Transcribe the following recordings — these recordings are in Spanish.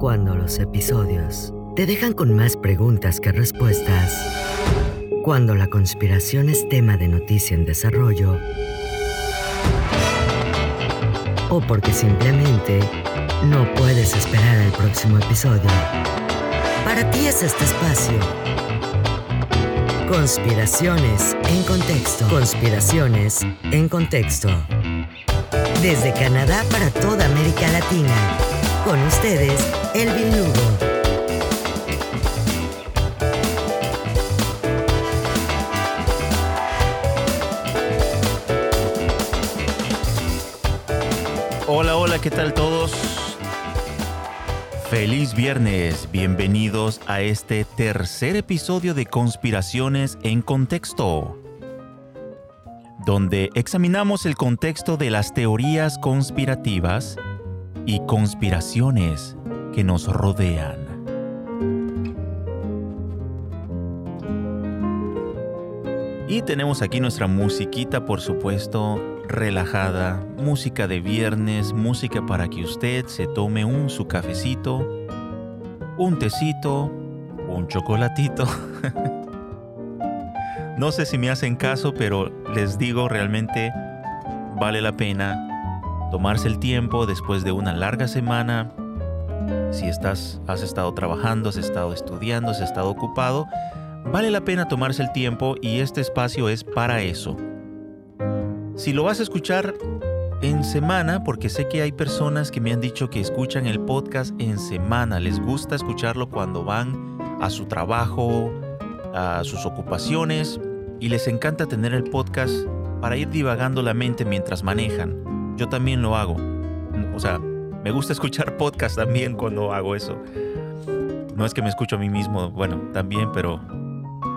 Cuando los episodios te dejan con más preguntas que respuestas. Cuando la conspiración es tema de noticia en desarrollo. O porque simplemente no puedes esperar al próximo episodio. Para ti es este espacio. Conspiraciones en contexto. Conspiraciones en contexto. Desde Canadá para toda América Latina. Con ustedes, Elvin Lugo. Hola, hola, ¿qué tal todos? Feliz viernes, bienvenidos a este tercer episodio de Conspiraciones en Contexto, donde examinamos el contexto de las teorías conspirativas y conspiraciones que nos rodean. Y tenemos aquí nuestra musiquita, por supuesto, relajada, música de viernes, música para que usted se tome un su cafecito, un tecito, un chocolatito. no sé si me hacen caso, pero les digo realmente vale la pena tomarse el tiempo después de una larga semana. Si estás, has estado trabajando, has estado estudiando, has estado ocupado, vale la pena tomarse el tiempo y este espacio es para eso. Si lo vas a escuchar en semana, porque sé que hay personas que me han dicho que escuchan el podcast en semana, les gusta escucharlo cuando van a su trabajo, a sus ocupaciones y les encanta tener el podcast para ir divagando la mente mientras manejan. Yo también lo hago. O sea, me gusta escuchar podcast también cuando hago eso. No es que me escucho a mí mismo, bueno, también, pero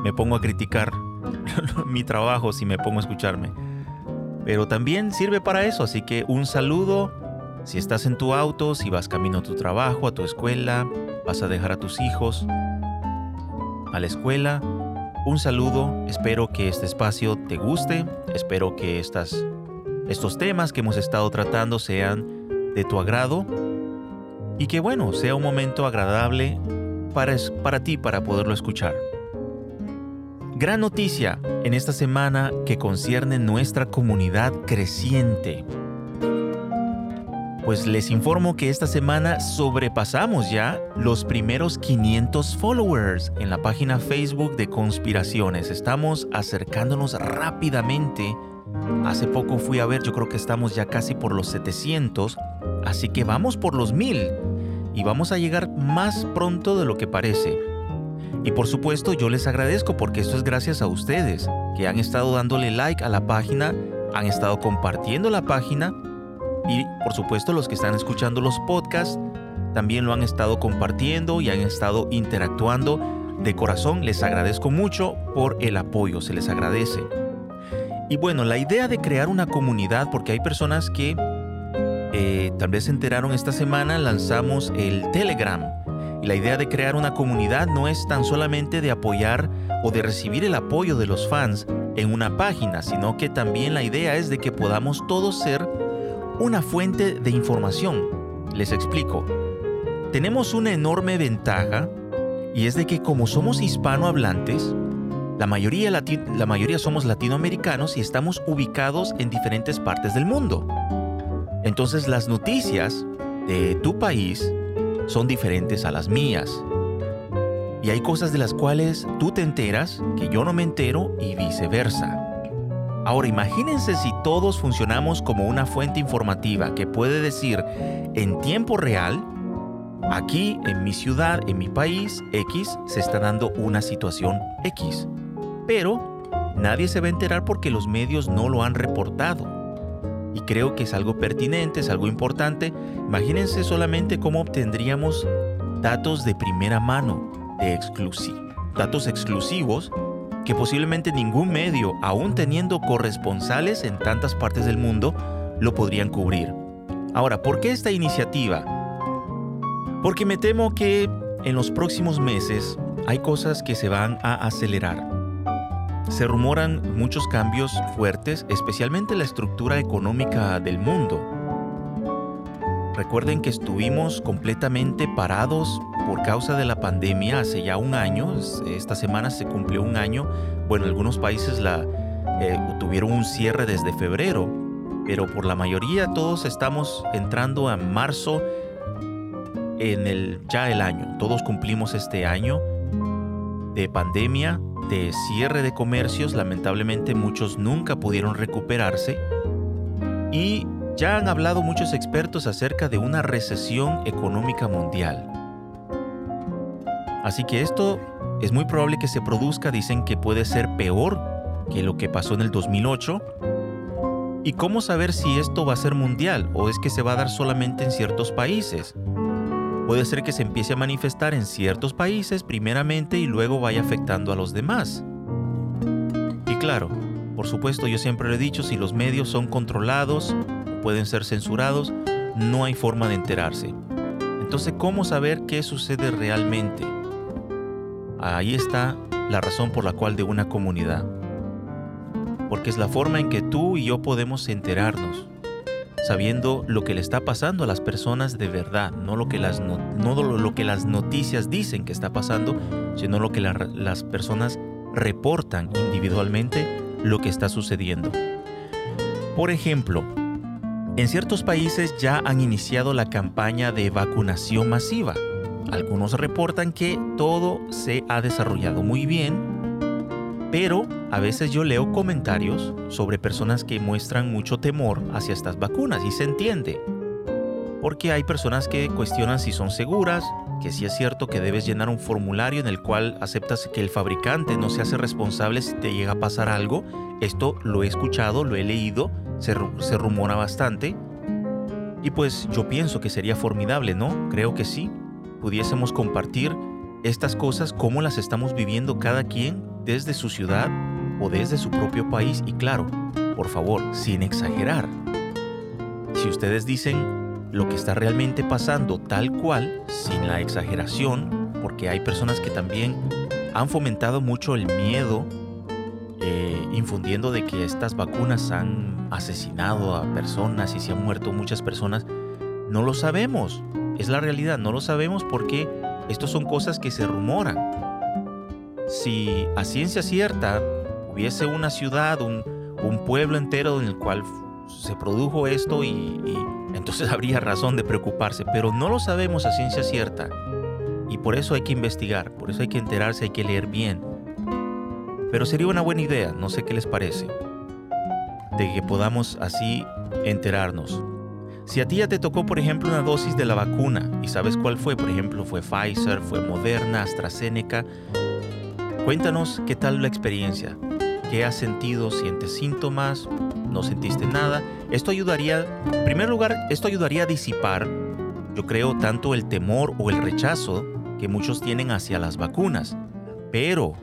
me pongo a criticar mi trabajo si me pongo a escucharme. Pero también sirve para eso, así que un saludo si estás en tu auto, si vas camino a tu trabajo, a tu escuela, vas a dejar a tus hijos a la escuela. Un saludo, espero que este espacio te guste, espero que estas, estos temas que hemos estado tratando sean de tu agrado y que bueno, sea un momento agradable para, para ti para poderlo escuchar. Gran noticia en esta semana que concierne nuestra comunidad creciente. Pues les informo que esta semana sobrepasamos ya los primeros 500 followers en la página Facebook de Conspiraciones. Estamos acercándonos rápidamente. Hace poco fui a ver, yo creo que estamos ya casi por los 700, así que vamos por los 1000 y vamos a llegar más pronto de lo que parece. Y por supuesto yo les agradezco porque esto es gracias a ustedes, que han estado dándole like a la página, han estado compartiendo la página y por supuesto los que están escuchando los podcasts también lo han estado compartiendo y han estado interactuando. De corazón les agradezco mucho por el apoyo, se les agradece. Y bueno, la idea de crear una comunidad, porque hay personas que eh, tal vez se enteraron esta semana, lanzamos el Telegram y la idea de crear una comunidad no es tan solamente de apoyar o de recibir el apoyo de los fans en una página, sino que también la idea es de que podamos todos ser una fuente de información. Les explico. Tenemos una enorme ventaja y es de que como somos hispanohablantes, la mayoría, somos latinoamericanos y estamos ubicados en diferentes partes del mundo. Entonces las noticias de tu país son diferentes a las mías. Y hay cosas de las cuales tú te enteras que yo no me entero y viceversa. Ahora imagínense si todos funcionamos como una fuente informativa que puede decir en tiempo real, aquí en mi ciudad, en mi país X, se está dando una situación X. Pero nadie se va a enterar porque los medios no lo han reportado y creo que es algo pertinente, es algo importante. Imagínense solamente cómo obtendríamos datos de primera mano, de datos exclusivos que posiblemente ningún medio, aún teniendo corresponsales en tantas partes del mundo, lo podrían cubrir. Ahora, ¿por qué esta iniciativa? Porque me temo que en los próximos meses hay cosas que se van a acelerar. Se rumoran muchos cambios fuertes, especialmente en la estructura económica del mundo. recuerden que estuvimos completamente parados por causa de la pandemia hace ya un año. Esta semana se cumplió un año. Bueno, algunos países la, eh, tuvieron un cierre desde febrero, pero por la mayoría todos estamos entrando a marzo en el ya el año. Todos cumplimos este año de pandemia, de cierre de comercios. Lamentablemente muchos nunca pudieron recuperarse y ya han hablado muchos expertos acerca de una recesión económica mundial. Así que esto es muy probable que se produzca, dicen que puede ser peor que lo que pasó en el 2008. ¿Y cómo saber si esto va a ser mundial o es que se va a dar solamente en ciertos países? Puede ser que se empiece a manifestar en ciertos países primeramente y luego vaya afectando a los demás. Y claro, por supuesto yo siempre lo he dicho, si los medios son controlados, pueden ser censurados, no hay forma de enterarse. Entonces, ¿cómo saber qué sucede realmente? Ahí está la razón por la cual de una comunidad. Porque es la forma en que tú y yo podemos enterarnos, sabiendo lo que le está pasando a las personas de verdad, no lo que las, noticias dicen que está pasando, sino lo que las personas reportan individualmente lo que está sucediendo. Por ejemplo, en ciertos países ya han iniciado la campaña de vacunación masiva. Algunos reportan que todo se ha desarrollado muy bien, pero a veces yo leo comentarios sobre personas que muestran mucho temor hacia estas vacunas y se entiende. Porque hay personas que cuestionan si son seguras, que si es cierto que debes llenar un formulario en el cual aceptas que el fabricante no se hace responsable si te llega a pasar algo. Esto lo he escuchado, lo he leído se, rumora bastante. Y pues yo pienso que sería formidable, ¿no? Creo que sí. Pudiésemos compartir estas cosas como las estamos viviendo cada quien desde su ciudad o desde su propio país. Y claro, por favor, sin exagerar. Si ustedes dicen lo que está realmente pasando tal cual, sin la exageración, porque hay personas que también han fomentado mucho el miedo, eh, infundiendo de que estas vacunas han asesinado a personas y se han muerto muchas personas, no lo sabemos. Es la realidad, no lo sabemos porque estas son cosas que se rumoran. Si a ciencia cierta hubiese una ciudad, un, pueblo entero en el cual se produjo esto y, entonces habría razón de preocuparse, pero no lo sabemos a ciencia cierta. Y por eso hay que investigar, por eso hay que enterarse, hay que leer bien. Pero sería una buena idea, no sé qué les parece de que podamos así enterarnos. Si a ti ya te tocó, por ejemplo, una dosis de la vacuna y sabes cuál fue, por ejemplo, fue Pfizer, fue Moderna, AstraZeneca, cuéntanos qué tal la experiencia. ¿Qué has sentido? ¿Sientes síntomas? ¿No sentiste nada? Esto ayudaría, en primer lugar, esto ayudaría a disipar, yo creo, tanto el temor o el rechazo que muchos tienen hacia las vacunas. Pero,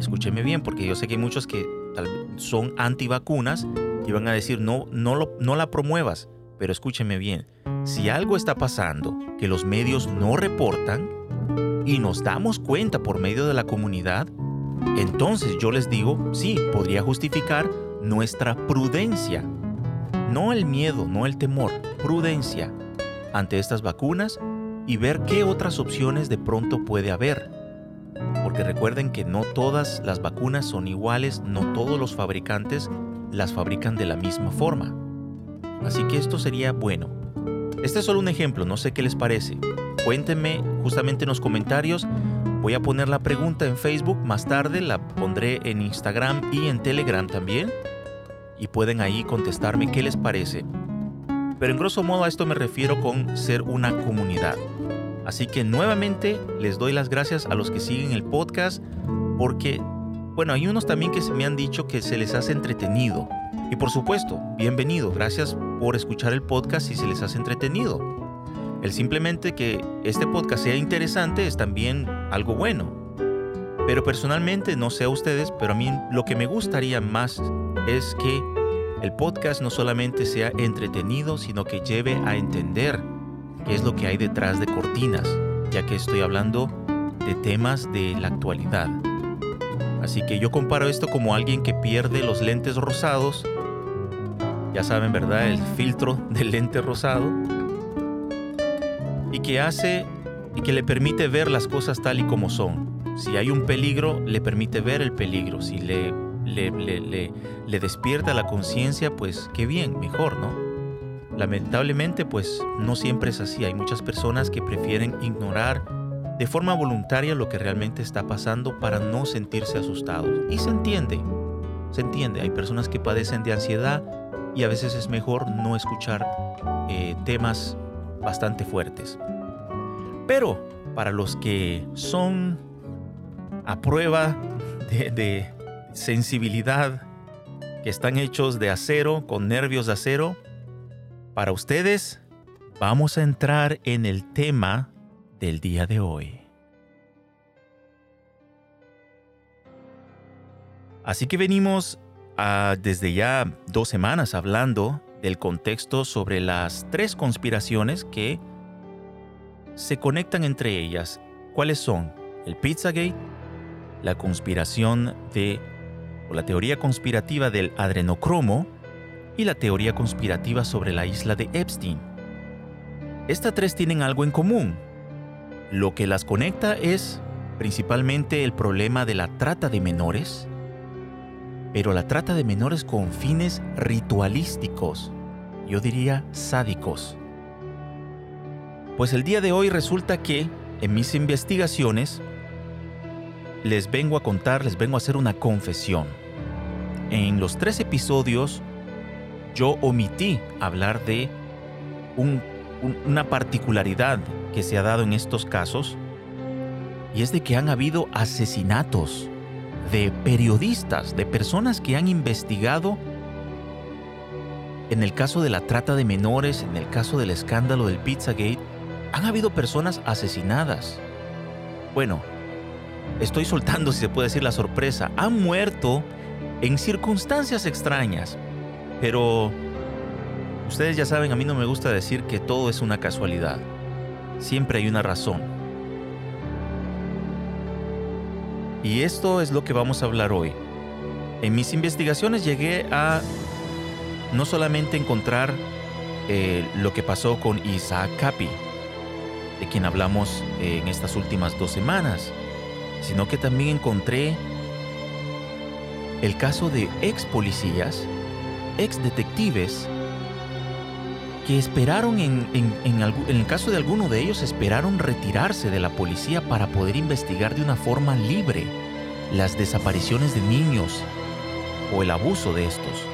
escúcheme bien, porque yo sé que hay muchos que son antivacunas y van a decir no, no, la promuevas. Pero escúcheme bien, si algo está pasando que los medios no reportan y nos damos cuenta por medio de la comunidad, entonces yo les digo, sí, podría justificar nuestra prudencia. No el miedo, no el temor, prudencia ante estas vacunas y ver qué otras opciones de pronto puede haber porque recuerden que no todas las vacunas son iguales, no todos los fabricantes las fabrican de la misma forma. Así que esto sería bueno. Este es solo un ejemplo, no sé qué les parece. Cuéntenme justamente en los comentarios. Voy a poner la pregunta en Facebook, más tarde la pondré en Instagram y en Telegram también. Y pueden ahí contestarme qué les parece. Pero en grosso modo a esto me refiero con ser una comunidad. Así que nuevamente les doy las gracias a los que siguen el podcast porque, bueno, hay unos también que me han dicho que se les hace entretenido. Y por supuesto, bienvenido, gracias por escuchar el podcast si se les hace entretenido. El simplemente que este podcast sea interesante es también algo bueno. Pero personalmente, no sé a ustedes, pero a mí lo que me gustaría más es que el podcast no solamente sea entretenido, sino que lleve a entender qué es lo que hay detrás de cortinas, ya que estoy hablando de temas de la actualidad. Así que yo comparo esto como alguien que pierde los lentes rosados. Ya saben, ¿verdad? El filtro del lente rosado. Y que hace y que le permite ver las cosas tal y como son. Si hay un peligro, le permite ver el peligro. Si le, le, le, le despierta la conciencia, pues qué bien, mejor, ¿no? Lamentablemente, pues no siempre es así. Hay muchas personas que prefieren ignorar de forma voluntaria lo que realmente está pasando para no sentirse asustados. Y se entiende, se entiende. Hay personas que padecen de ansiedad y a veces es mejor no escuchar eh, temas bastante fuertes. Pero para los que son a prueba de, sensibilidad, que están hechos de acero, con nervios de acero, para ustedes vamos a entrar en el tema del día de hoy. Así que venimos a, desde ya dos semanas hablando del contexto sobre las tres conspiraciones que se conectan entre ellas. ¿Cuáles son? El Pizzagate, la conspiración de o la teoría conspirativa del adrenocromo y la teoría conspirativa sobre la isla de Epstein. Estas tres tienen algo en común. Lo que las conecta es principalmente el problema de la trata de menores, pero la trata de menores con fines ritualísticos, yo diría sádicos. Pues el día de hoy resulta que, en mis investigaciones, les vengo a contar, les vengo a hacer una confesión. En los tres episodios, yo omití hablar de una particularidad que se ha dado en estos casos, y es de que han habido asesinatos de periodistas, de personas que han investigado en el caso de la trata de menores, en el caso del escándalo del Pizzagate, han habido personas asesinadas. Bueno, estoy soltando, si se puede decir, la sorpresa. Han muerto en circunstancias extrañas. Pero ustedes ya saben, a mí no me gusta decir que todo es una casualidad. Siempre hay una razón. Y esto es lo que vamos a hablar hoy. En mis investigaciones llegué a no solamente encontrar eh, lo que pasó con Isaac Capi, de quien hablamos eh, en estas últimas dos semanas, sino que también encontré el caso de ex policías, ex detectives, que esperaron, en, en, el caso de alguno de ellos, esperaron retirarse de la policía para poder investigar de una forma libre las desapariciones de niños o el abuso de estos.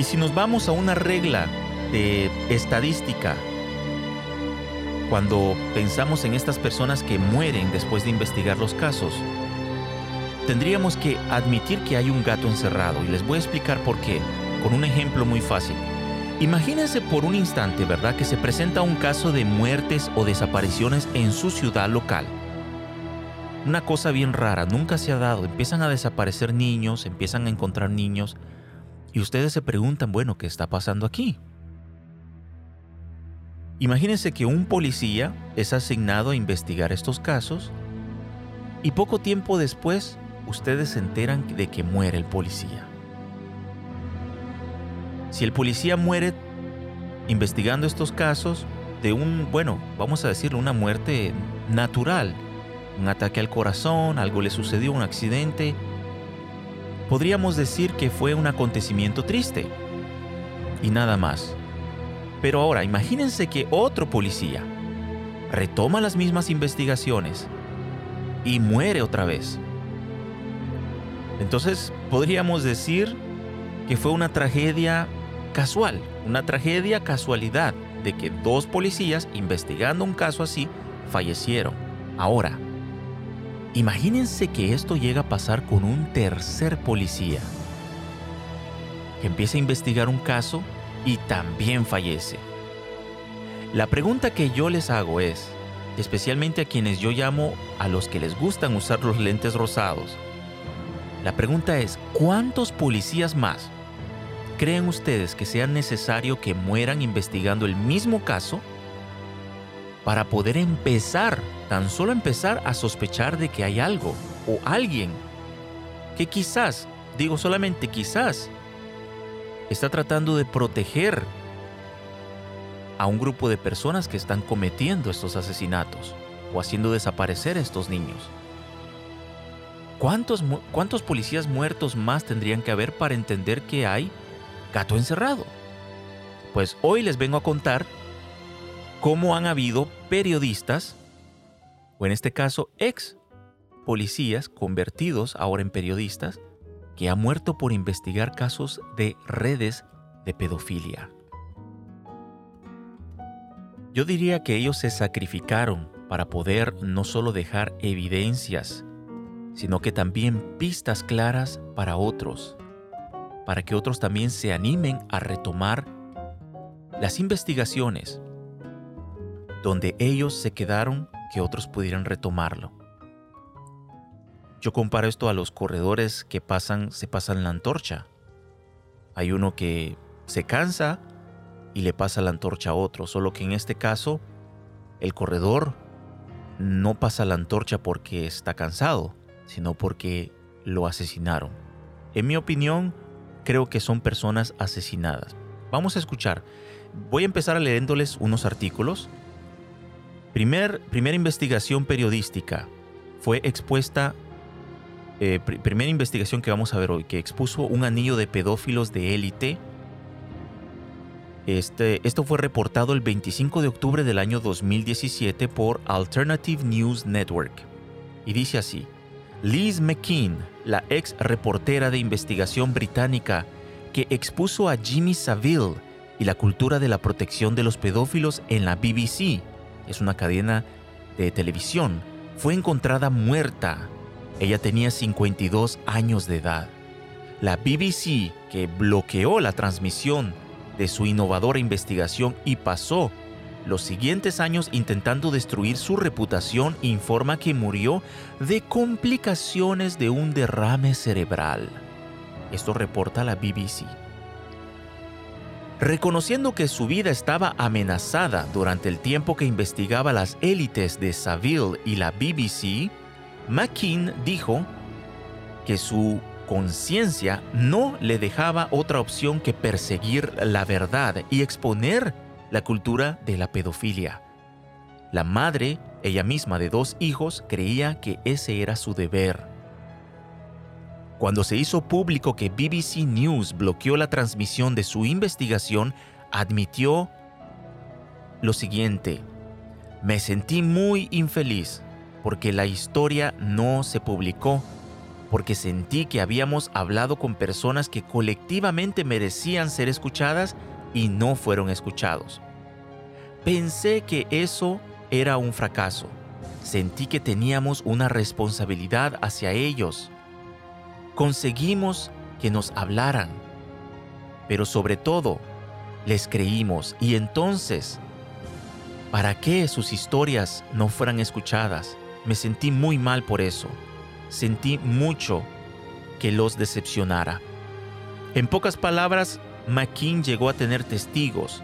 Y si nos vamos a una regla de estadística cuando pensamos en estas personas que mueren después de investigar los casos, tendríamos que admitir que hay un gato encerrado y les voy a explicar por qué, con un ejemplo muy fácil. Imagínense por un instante, ¿verdad?, que se presenta un caso de muertes o desapariciones en su ciudad local. Una cosa bien rara, nunca se ha dado, empiezan a desaparecer niños, empiezan a encontrar niños, y ustedes se preguntan, bueno, ¿qué está pasando aquí? Imagínense que un policía es asignado a investigar estos casos y poco tiempo después ustedes se enteran de que muere el policía. Si el policía muere investigando estos casos de un, bueno, vamos a decirlo, una muerte natural, un ataque al corazón, algo le sucedió, un accidente, podríamos decir que fue un acontecimiento triste y nada más. Pero ahora, imagínense que otro policía retoma las mismas investigaciones y muere otra vez. Entonces, podríamos decir que fue una tragedia casual, una tragedia casualidad de que dos policías investigando un caso así fallecieron. Ahora, imagínense que esto llega a pasar con un tercer policía que empieza a investigar un caso y también fallece. La pregunta que yo les hago es, especialmente a quienes yo llamo a los que les gustan usar los lentes rosados, la pregunta es, ¿cuántos policías más creen ustedes que sea necesario que mueran investigando el mismo caso para poder empezar, tan solo empezar a sospechar de que hay algo o alguien que quizás, digo solamente quizás, está tratando de proteger a un grupo de personas que están cometiendo estos asesinatos o haciendo desaparecer a estos niños. ¿Cuántos, ¿Cuántos policías muertos más tendrían que haber para entender que hay gato encerrado? Pues hoy les vengo a contar cómo han habido periodistas, o en este caso ex policías convertidos ahora en periodistas, que han muerto por investigar casos de redes de pedofilia. Yo diría que ellos se sacrificaron para poder no solo dejar evidencias, sino que también pistas claras para otros, para que otros también se animen a retomar las investigaciones donde ellos se quedaron que otros pudieran retomarlo. Yo comparo esto a los corredores que pasan, se pasan la antorcha. Hay uno que se cansa y le pasa la antorcha a otro, solo que en este caso el corredor no pasa la antorcha porque está cansado, sino porque lo asesinaron. En mi opinión, creo que son personas asesinadas. Vamos a escuchar. Voy a empezar leyéndoles unos artículos. Primer, primera investigación periodística fue expuesta, eh, primera investigación que vamos a ver hoy, que expuso un anillo de pedófilos de élite. Este, esto fue reportado el 25 de octubre del año 2017 por Alternative News Network. Y dice así, Liz McKean, la ex reportera de investigación británica que expuso a Jimmy Savile y la cultura de la protección de los pedófilos en la BBC, es una cadena de televisión, fue encontrada muerta. Ella tenía 52 años de edad. La BBC, que bloqueó la transmisión de su innovadora investigación y pasó los siguientes años intentando destruir su reputación, informa que murió de complicaciones de un derrame cerebral. Esto reporta la BBC. Reconociendo que su vida estaba amenazada durante el tiempo que investigaba las élites de Saville y la BBC, McKean dijo que su conciencia no le dejaba otra opción que perseguir la verdad y exponer la cultura de la pedofilia. La madre, ella misma de dos hijos, creía que ese era su deber. Cuando se hizo público que BBC News bloqueó la transmisión de su investigación, admitió lo siguiente, me sentí muy infeliz porque la historia no se publicó, porque sentí que habíamos hablado con personas que colectivamente merecían ser escuchadas y no fueron escuchados. Pensé que eso era un fracaso. Sentí que teníamos una responsabilidad hacia ellos. Conseguimos que nos hablaran, pero sobre todo les creímos y entonces, ¿para qué sus historias no fueran escuchadas? Me sentí muy mal por eso. Sentí mucho que los decepcionara. En pocas palabras, McKean llegó a tener testigos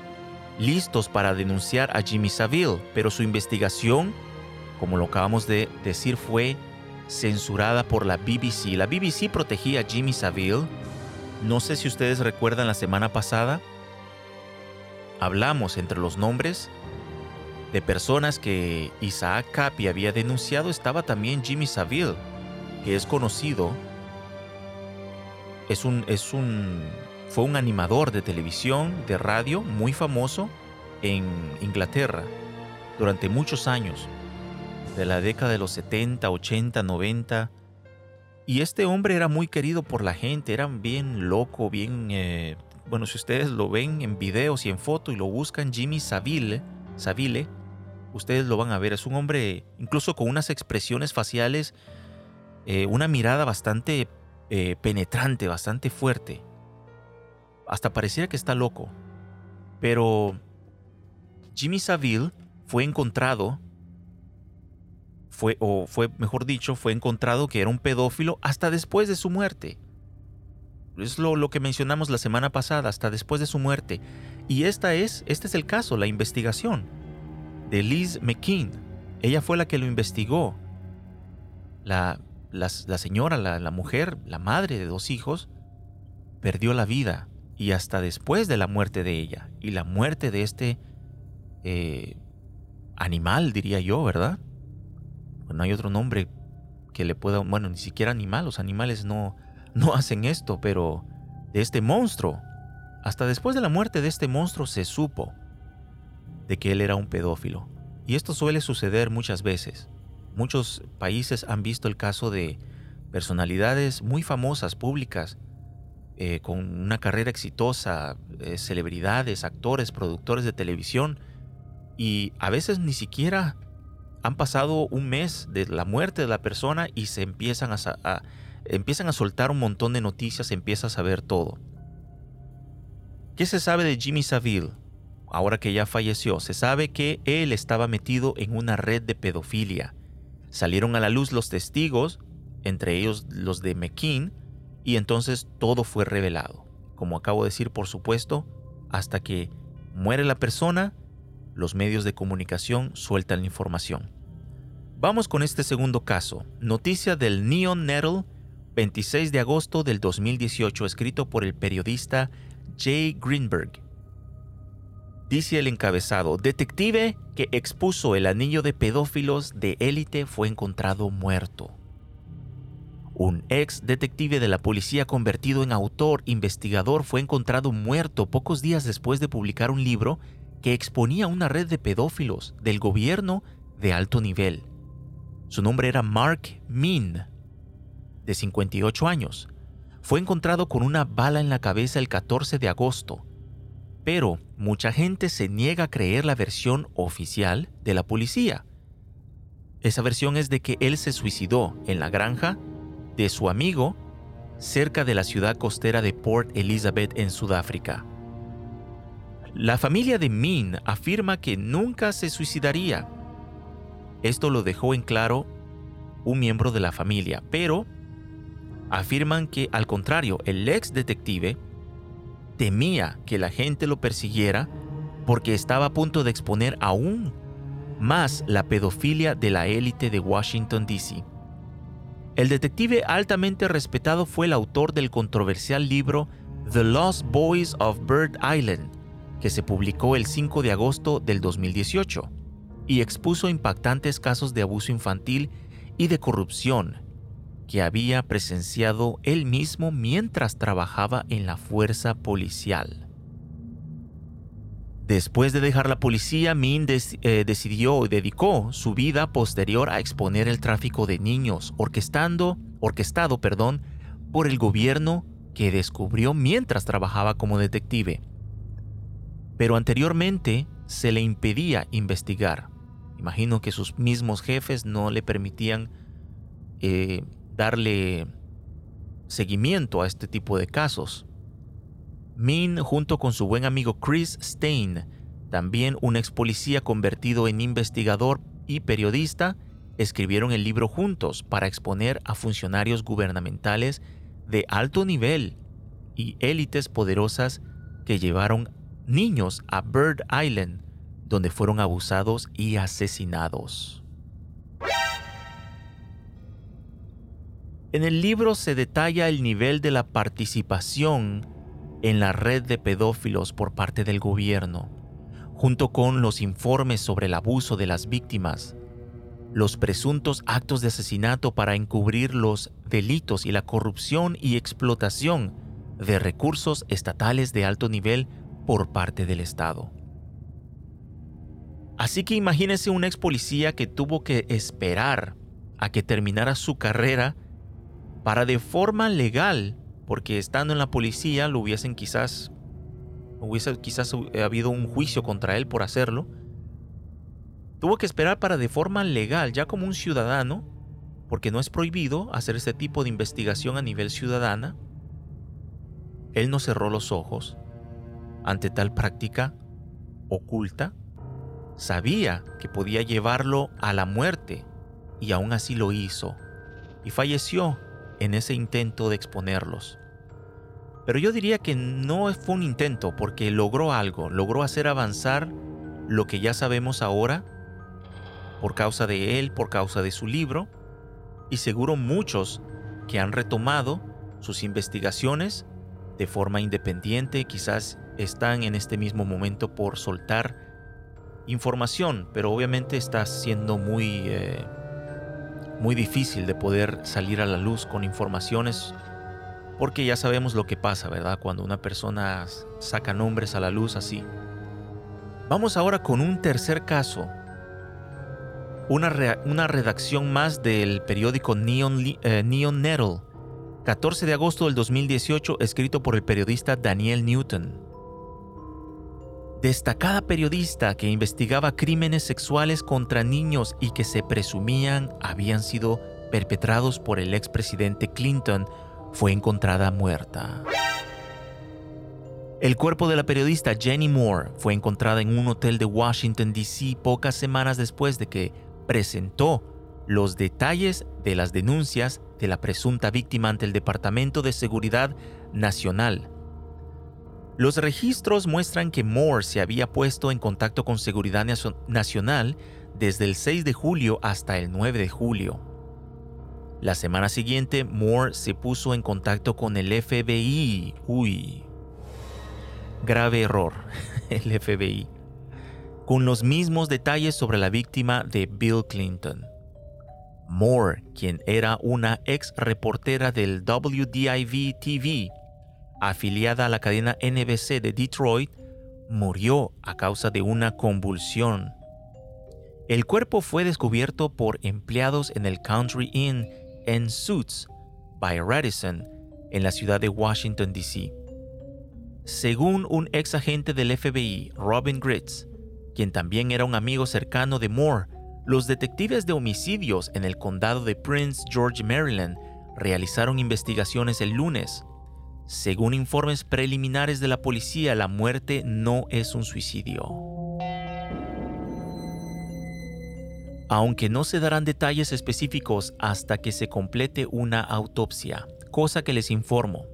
listos para denunciar a Jimmy Savile, pero su investigación, como lo acabamos de decir, fue censurada por la BBC. La BBC protegía a Jimmy Savile. No sé si ustedes recuerdan la semana pasada, hablamos entre los nombres de personas que Isaac Capi había denunciado, estaba también Jimmy Savile, que es conocido, es un, es un fue un animador de televisión, de radio, muy famoso en Inglaterra durante muchos años, de la década de los 70, 80, 90. Y este hombre era muy querido por la gente, era bien loco, bien... Eh, bueno, si ustedes lo ven en videos y en fotos y lo buscan, Jimmy Savile, Savile, ustedes lo van a ver. Es un hombre incluso con unas expresiones faciales, eh, una mirada bastante eh, penetrante, bastante fuerte hasta pareciera que está loco. Pero Jimmy Savile fue encontrado, fue, o fue, mejor dicho, fue encontrado que era un pedófilo hasta después de su muerte. Es lo, lo que mencionamos la semana pasada, hasta después de su muerte. Y esta es, este es el caso, la investigación de Liz McKean. Ella fue la que lo investigó. La, la, señora, la, la mujer, la madre de dos hijos, perdió la vida y hasta después de la muerte de ella y la muerte de este eh, animal, diría yo, ¿verdad? No hay otro nombre que le pueda, bueno, ni siquiera animal, los animales no, no hacen esto, pero de este monstruo, hasta después de la muerte de este monstruo se supo de que él era un pedófilo. Y esto suele suceder muchas veces. Muchos países han visto el caso de personalidades muy famosas, públicas, eh, con una carrera exitosa, eh, celebridades, actores, productores de televisión, y a veces ni siquiera han pasado un mes de la muerte de la persona y se empiezan a, empiezan a soltar un montón de noticias, se empieza a saber todo. ¿Qué se sabe de Jimmy Savile? Ahora que ya falleció, se sabe que él estaba metido en una red de pedofilia. Salieron a la luz los testigos, entre ellos los de McKean, y entonces todo fue revelado. Como acabo de decir, por supuesto, hasta que muere la persona, los medios de comunicación sueltan la información. Vamos con este segundo caso, noticia del Neon Nettle, 26 de agosto del 2018, escrito por el periodista Jay Greenberg. Dice el encabezado, detective que expuso el anillo de pedófilos de élite fue encontrado muerto. Un ex detective de la policía convertido en autor investigador fue encontrado muerto pocos días después de publicar un libro que exponía una red de pedófilos del gobierno de alto nivel. Su nombre era Mark Min, de 58 años. Fue encontrado con una bala en la cabeza el 14 de agosto, pero mucha gente se niega a creer la versión oficial de la policía. Esa versión es de que él se suicidó en la granja de su amigo cerca de la ciudad costera de Port Elizabeth en Sudáfrica. La familia de Min afirma que nunca se suicidaría. Esto lo dejó en claro un miembro de la familia, pero afirman que al contrario, el ex detective temía que la gente lo persiguiera porque estaba a punto de exponer aún más la pedofilia de la élite de Washington, D.C. El detective altamente respetado fue el autor del controversial libro The Lost Boys of Bird Island, que se publicó el 5 de agosto del 2018 y expuso impactantes casos de abuso infantil y de corrupción que había presenciado él mismo mientras trabajaba en la fuerza policial. Después de dejar la policía, Min eh, decidió y dedicó su vida posterior a exponer el tráfico de niños, orquestando, orquestado perdón, por el gobierno que descubrió mientras trabajaba como detective pero anteriormente se le impedía investigar. Imagino que sus mismos jefes no le permitían eh, darle seguimiento a este tipo de casos. Min, junto con su buen amigo Chris Stein, también un ex policía convertido en investigador y periodista, escribieron el libro juntos para exponer a funcionarios gubernamentales de alto nivel y élites poderosas que llevaron niños a Bird Island, donde fueron abusados y asesinados. En el libro se detalla el nivel de la participación en la red de pedófilos por parte del gobierno, junto con los informes sobre el abuso de las víctimas, los presuntos actos de asesinato para encubrir los delitos y la corrupción y explotación de recursos estatales de alto nivel por parte del Estado. Así que imagínese un ex policía que tuvo que esperar a que terminara su carrera para de forma legal, porque estando en la policía lo hubiesen quizás hubiese quizás habido un juicio contra él por hacerlo. Tuvo que esperar para de forma legal, ya como un ciudadano, porque no es prohibido hacer este tipo de investigación a nivel ciudadana. Él no cerró los ojos ante tal práctica oculta, sabía que podía llevarlo a la muerte y aún así lo hizo y falleció en ese intento de exponerlos. Pero yo diría que no fue un intento porque logró algo, logró hacer avanzar lo que ya sabemos ahora por causa de él, por causa de su libro, y seguro muchos que han retomado sus investigaciones de forma independiente, quizás están en este mismo momento por soltar información, pero obviamente está siendo muy, eh, muy difícil de poder salir a la luz con informaciones porque ya sabemos lo que pasa, ¿verdad? Cuando una persona saca nombres a la luz así. Vamos ahora con un tercer caso. Una, una redacción más del periódico Neon, eh, Neon Nettle, 14 de agosto del 2018, escrito por el periodista Daniel Newton. Destacada periodista que investigaba crímenes sexuales contra niños y que se presumían habían sido perpetrados por el expresidente Clinton fue encontrada muerta. El cuerpo de la periodista Jenny Moore fue encontrada en un hotel de Washington, D.C. pocas semanas después de que presentó los detalles de las denuncias de la presunta víctima ante el Departamento de Seguridad Nacional. Los registros muestran que Moore se había puesto en contacto con Seguridad Nacional desde el 6 de julio hasta el 9 de julio. La semana siguiente, Moore se puso en contacto con el FBI. Uy. Grave error, el FBI. Con los mismos detalles sobre la víctima de Bill Clinton. Moore, quien era una ex reportera del WDIV TV, afiliada a la cadena NBC de Detroit, murió a causa de una convulsión. El cuerpo fue descubierto por empleados en el Country Inn en Suits by Radisson en la ciudad de Washington, D.C. Según un ex agente del FBI, Robin Gritz, quien también era un amigo cercano de Moore, los detectives de homicidios en el condado de Prince George, Maryland, realizaron investigaciones el lunes. Según informes preliminares de la policía, la muerte no es un suicidio. aunque no se darán detalles específicos hasta que se complete una autopsia, cosa que les informo.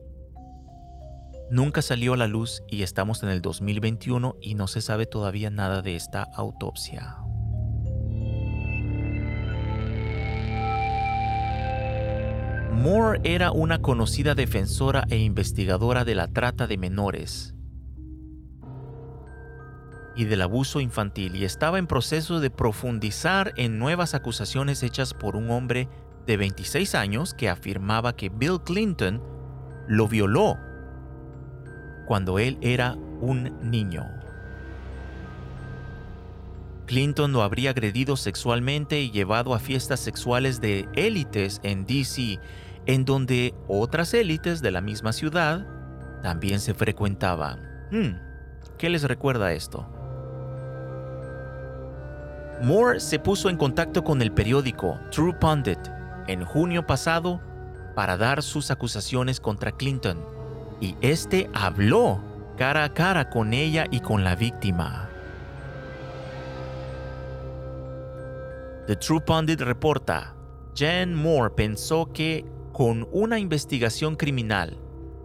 Nunca salió a la luz y estamos en el 2021 y no se sabe todavía nada de esta autopsia. Moore era una conocida defensora e investigadora de la trata de menores y del abuso infantil y estaba en proceso de profundizar en nuevas acusaciones hechas por un hombre de 26 años que afirmaba que Bill Clinton lo violó cuando él era un niño. Clinton lo habría agredido sexualmente y llevado a fiestas sexuales de élites en DC, en donde otras élites de la misma ciudad también se frecuentaban. Hmm, ¿Qué les recuerda esto? Moore se puso en contacto con el periódico True Pundit en junio pasado para dar sus acusaciones contra Clinton y este habló cara a cara con ella y con la víctima. The True Pundit reporta, Jen Moore pensó que con una investigación criminal,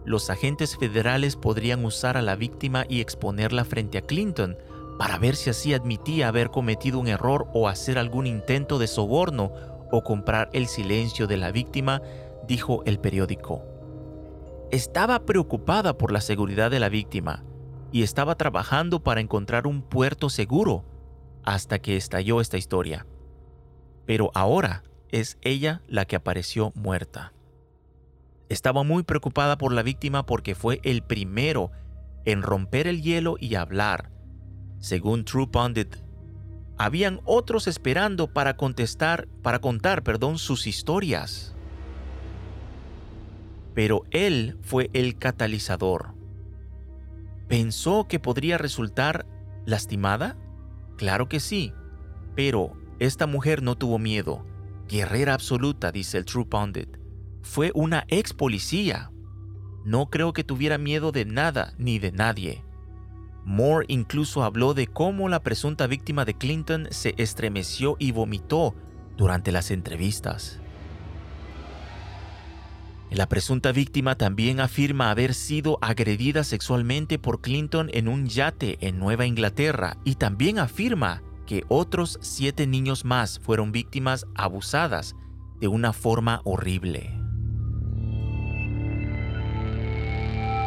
los agentes federales podrían usar a la víctima y exponerla frente a Clinton para ver si así admitía haber cometido un error o hacer algún intento de soborno o comprar el silencio de la víctima, dijo el periódico. Estaba preocupada por la seguridad de la víctima y estaba trabajando para encontrar un puerto seguro hasta que estalló esta historia. Pero ahora es ella la que apareció muerta. Estaba muy preocupada por la víctima porque fue el primero en romper el hielo y hablar según True Pundit, habían otros esperando para contestar, para contar, perdón, sus historias. Pero él fue el catalizador. ¿Pensó que podría resultar lastimada? Claro que sí, pero esta mujer no tuvo miedo. Guerrera absoluta, dice el True Pundit. Fue una ex policía. No creo que tuviera miedo de nada ni de nadie. Moore incluso habló de cómo la presunta víctima de Clinton se estremeció y vomitó durante las entrevistas. La presunta víctima también afirma haber sido agredida sexualmente por Clinton en un yate en Nueva Inglaterra y también afirma que otros siete niños más fueron víctimas abusadas de una forma horrible.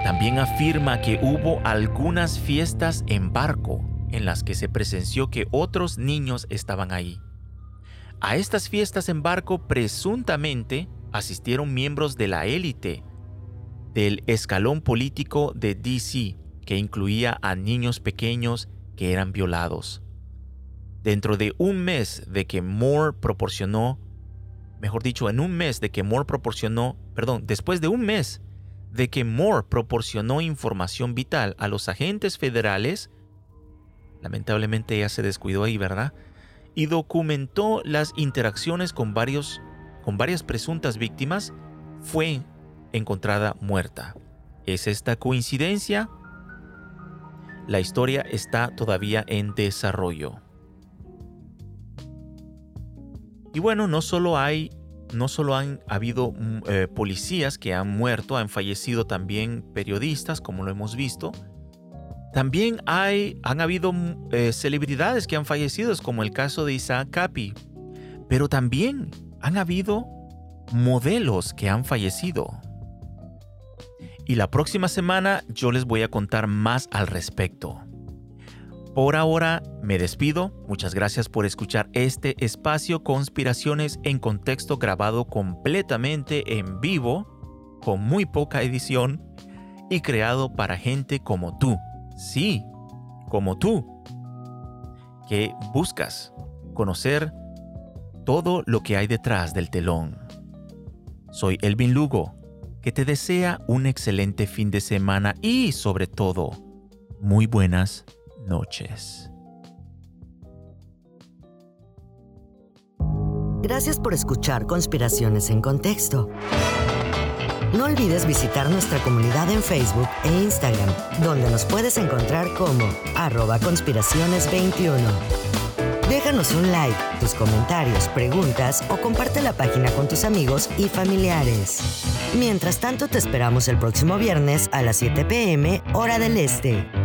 También afirma que hubo algunas fiestas en barco en las que se presenció que otros niños estaban ahí. A estas fiestas en barco presuntamente asistieron miembros de la élite del escalón político de DC, que incluía a niños pequeños que eran violados. Dentro de un mes de que Moore proporcionó, mejor dicho, en un mes de que Moore proporcionó, perdón, después de un mes de que Moore proporcionó información vital a los agentes federales, lamentablemente ella se descuidó ahí, ¿verdad? Y documentó las interacciones con, varios, con varias presuntas víctimas, fue encontrada muerta. ¿Es esta coincidencia? La historia está todavía en desarrollo. Y bueno, no solo hay, no solo han habido mm, eh, policías que han muerto, han fallecido también periodistas, como lo hemos visto. También hay, han habido mm, eh, celebridades que han fallecido, como el caso de Isaac Capi. Pero también han habido modelos que han fallecido. Y la próxima semana yo les voy a contar más al respecto. Por ahora me despido, muchas gracias por escuchar este espacio Conspiraciones en contexto grabado completamente en vivo, con muy poca edición y creado para gente como tú, sí, como tú, que buscas conocer todo lo que hay detrás del telón. Soy Elvin Lugo, que te desea un excelente fin de semana y sobre todo, muy buenas noches. Gracias por escuchar Conspiraciones en Contexto. No olvides visitar nuestra comunidad en Facebook e Instagram, donde nos puedes encontrar como arroba conspiraciones21. Déjanos un like, tus comentarios, preguntas o comparte la página con tus amigos y familiares. Mientras tanto, te esperamos el próximo viernes a las 7 pm, hora del este.